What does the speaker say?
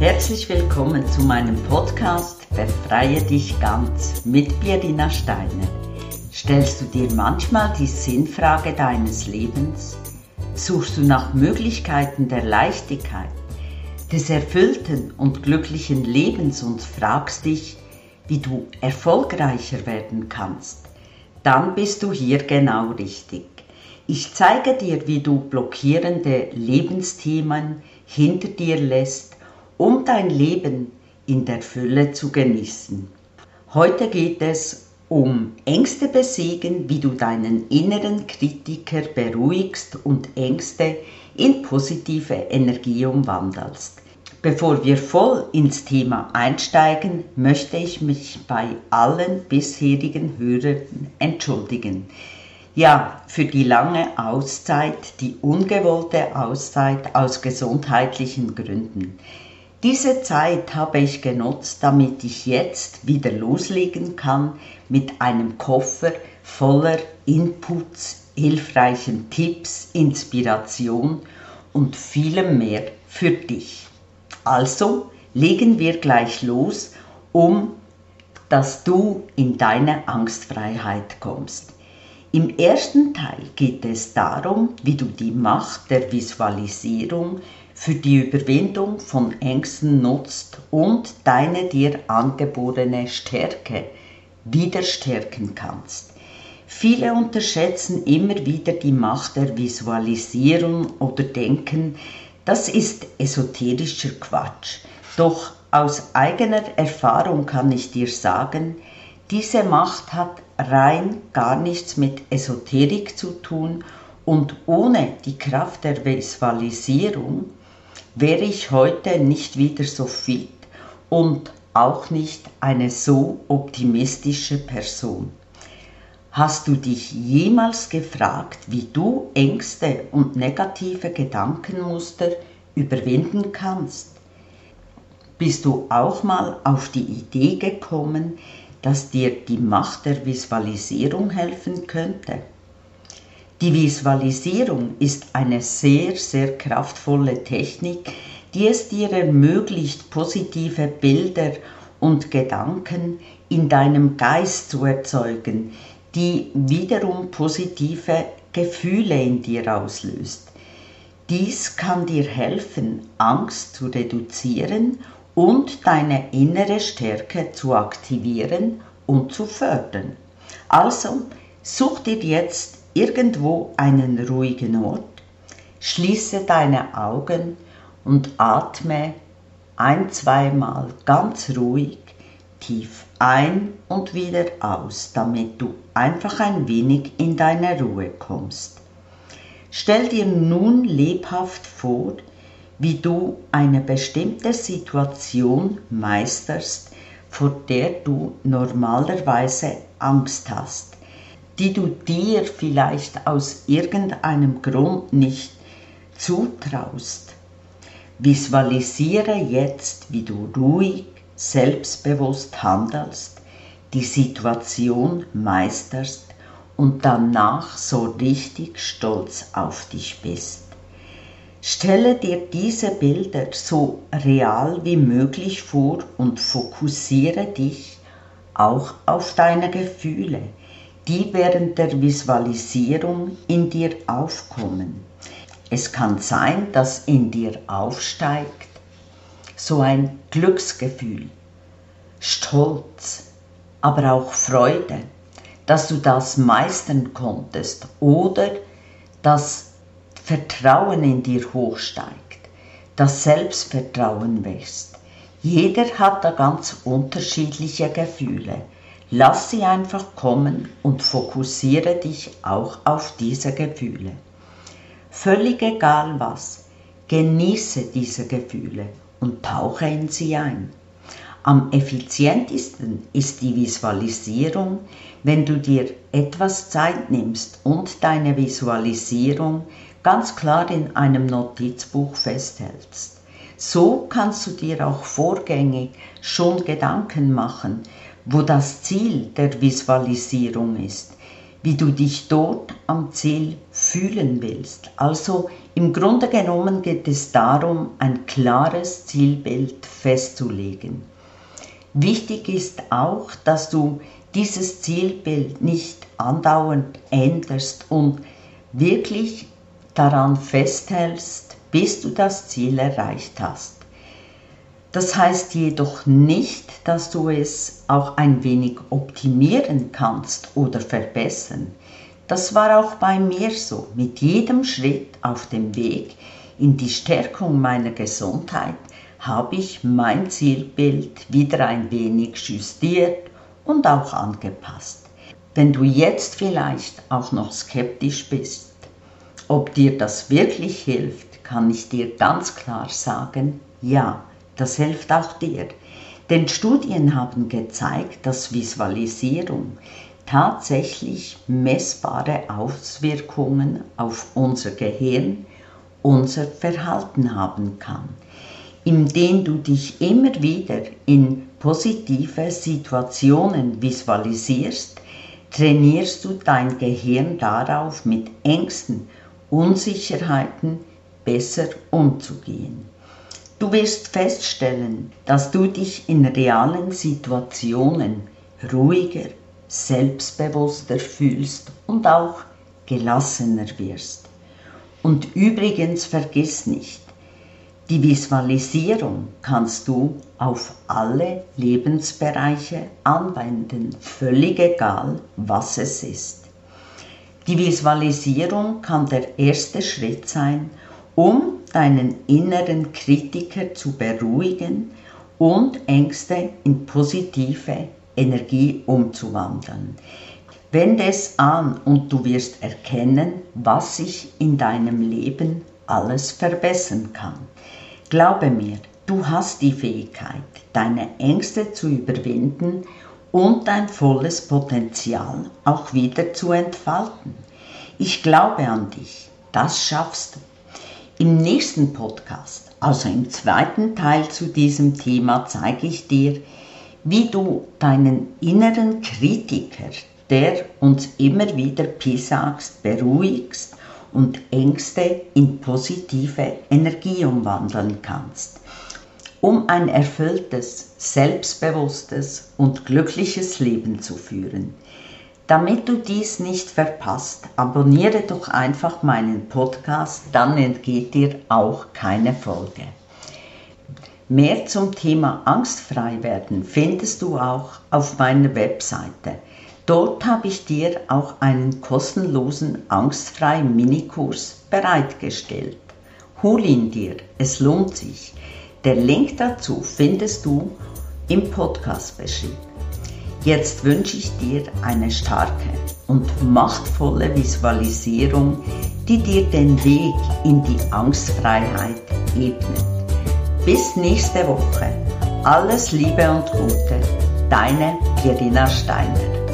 Herzlich willkommen zu meinem Podcast Befreie dich ganz mit Birina Steiner. Stellst du dir manchmal die Sinnfrage deines Lebens? Suchst du nach Möglichkeiten der Leichtigkeit, des erfüllten und glücklichen Lebens und fragst dich, wie du erfolgreicher werden kannst? Dann bist du hier genau richtig. Ich zeige dir, wie du blockierende Lebensthemen hinter dir lässt, um dein Leben in der Fülle zu genießen. Heute geht es um Ängste besiegen, wie du deinen inneren Kritiker beruhigst und Ängste in positive Energie umwandelst. Bevor wir voll ins Thema einsteigen, möchte ich mich bei allen bisherigen Hörern entschuldigen. Ja, für die lange Auszeit, die ungewollte Auszeit aus gesundheitlichen Gründen. Diese Zeit habe ich genutzt, damit ich jetzt wieder loslegen kann mit einem Koffer voller Inputs, hilfreichen Tipps, Inspiration und vielem mehr für dich. Also legen wir gleich los, um dass du in deine Angstfreiheit kommst. Im ersten Teil geht es darum, wie du die Macht der Visualisierung für die Überwindung von Ängsten nutzt und deine dir angeborene Stärke wieder stärken kannst. Viele unterschätzen immer wieder die Macht der Visualisierung oder denken, das ist esoterischer Quatsch. Doch aus eigener Erfahrung kann ich dir sagen, diese Macht hat rein gar nichts mit Esoterik zu tun und ohne die Kraft der Visualisierung wäre ich heute nicht wieder so fit und auch nicht eine so optimistische Person. Hast du dich jemals gefragt, wie du Ängste und negative Gedankenmuster überwinden kannst? Bist du auch mal auf die Idee gekommen, dass dir die Macht der Visualisierung helfen könnte. Die Visualisierung ist eine sehr, sehr kraftvolle Technik, die es dir ermöglicht, positive Bilder und Gedanken in deinem Geist zu erzeugen, die wiederum positive Gefühle in dir auslöst. Dies kann dir helfen, Angst zu reduzieren und deine innere Stärke zu aktivieren und zu fördern. Also such dir jetzt irgendwo einen ruhigen Ort, schließe deine Augen und atme ein, zweimal ganz ruhig tief ein und wieder aus, damit du einfach ein wenig in deine Ruhe kommst. Stell dir nun lebhaft vor, wie du eine bestimmte Situation meisterst, vor der du normalerweise Angst hast, die du dir vielleicht aus irgendeinem Grund nicht zutraust. Visualisiere jetzt, wie du ruhig, selbstbewusst handelst, die Situation meisterst und danach so richtig stolz auf dich bist. Stelle dir diese Bilder so real wie möglich vor und fokussiere dich auch auf deine Gefühle, die während der Visualisierung in dir aufkommen. Es kann sein, dass in dir aufsteigt so ein Glücksgefühl, Stolz, aber auch Freude, dass du das meistern konntest oder dass Vertrauen in dir hochsteigt, das Selbstvertrauen wächst. Jeder hat da ganz unterschiedliche Gefühle. Lass sie einfach kommen und fokussiere dich auch auf diese Gefühle. Völlig egal was, genieße diese Gefühle und tauche in sie ein. Am effizientesten ist die Visualisierung, wenn du dir etwas Zeit nimmst und deine Visualisierung ganz klar in einem Notizbuch festhältst. So kannst du dir auch vorgängig schon Gedanken machen, wo das Ziel der Visualisierung ist, wie du dich dort am Ziel fühlen willst. Also im Grunde genommen geht es darum, ein klares Zielbild festzulegen. Wichtig ist auch, dass du dieses Zielbild nicht andauernd änderst und wirklich daran festhältst, bis du das Ziel erreicht hast. Das heißt jedoch nicht, dass du es auch ein wenig optimieren kannst oder verbessern. Das war auch bei mir so. Mit jedem Schritt auf dem Weg in die Stärkung meiner Gesundheit habe ich mein Zielbild wieder ein wenig justiert und auch angepasst. Wenn du jetzt vielleicht auch noch skeptisch bist, ob dir das wirklich hilft, kann ich dir ganz klar sagen, ja, das hilft auch dir. Denn Studien haben gezeigt, dass Visualisierung tatsächlich messbare Auswirkungen auf unser Gehirn, unser Verhalten haben kann. Indem du dich immer wieder in positive Situationen visualisierst, trainierst du dein Gehirn darauf, mit Ängsten, Unsicherheiten besser umzugehen. Du wirst feststellen, dass du dich in realen Situationen ruhiger, selbstbewusster fühlst und auch gelassener wirst. Und übrigens vergiss nicht, die Visualisierung kannst du auf alle Lebensbereiche anwenden, völlig egal, was es ist. Die Visualisierung kann der erste Schritt sein, um deinen inneren Kritiker zu beruhigen und Ängste in positive Energie umzuwandeln. Wende es an und du wirst erkennen, was sich in deinem Leben alles verbessern kann. Glaube mir, du hast die Fähigkeit, deine Ängste zu überwinden und dein volles Potenzial auch wieder zu entfalten. Ich glaube an dich, das schaffst du. Im nächsten Podcast, also im zweiten Teil zu diesem Thema, zeige ich dir, wie du deinen inneren Kritiker, der uns immer wieder pisagst, beruhigst und Ängste in positive Energie umwandeln kannst, um ein erfülltes, selbstbewusstes und glückliches Leben zu führen. Damit du dies nicht verpasst, abonniere doch einfach meinen Podcast, dann entgeht dir auch keine Folge. Mehr zum Thema Angstfrei werden findest du auch auf meiner Webseite. Dort habe ich dir auch einen kostenlosen Angstfrei Minikurs bereitgestellt. Hol ihn dir, es lohnt sich. Der Link dazu findest du im Podcast-Beschrieb. Jetzt wünsche ich dir eine starke und machtvolle Visualisierung, die dir den Weg in die Angstfreiheit ebnet. Bis nächste Woche. Alles Liebe und Gute. Deine Verena Steiner.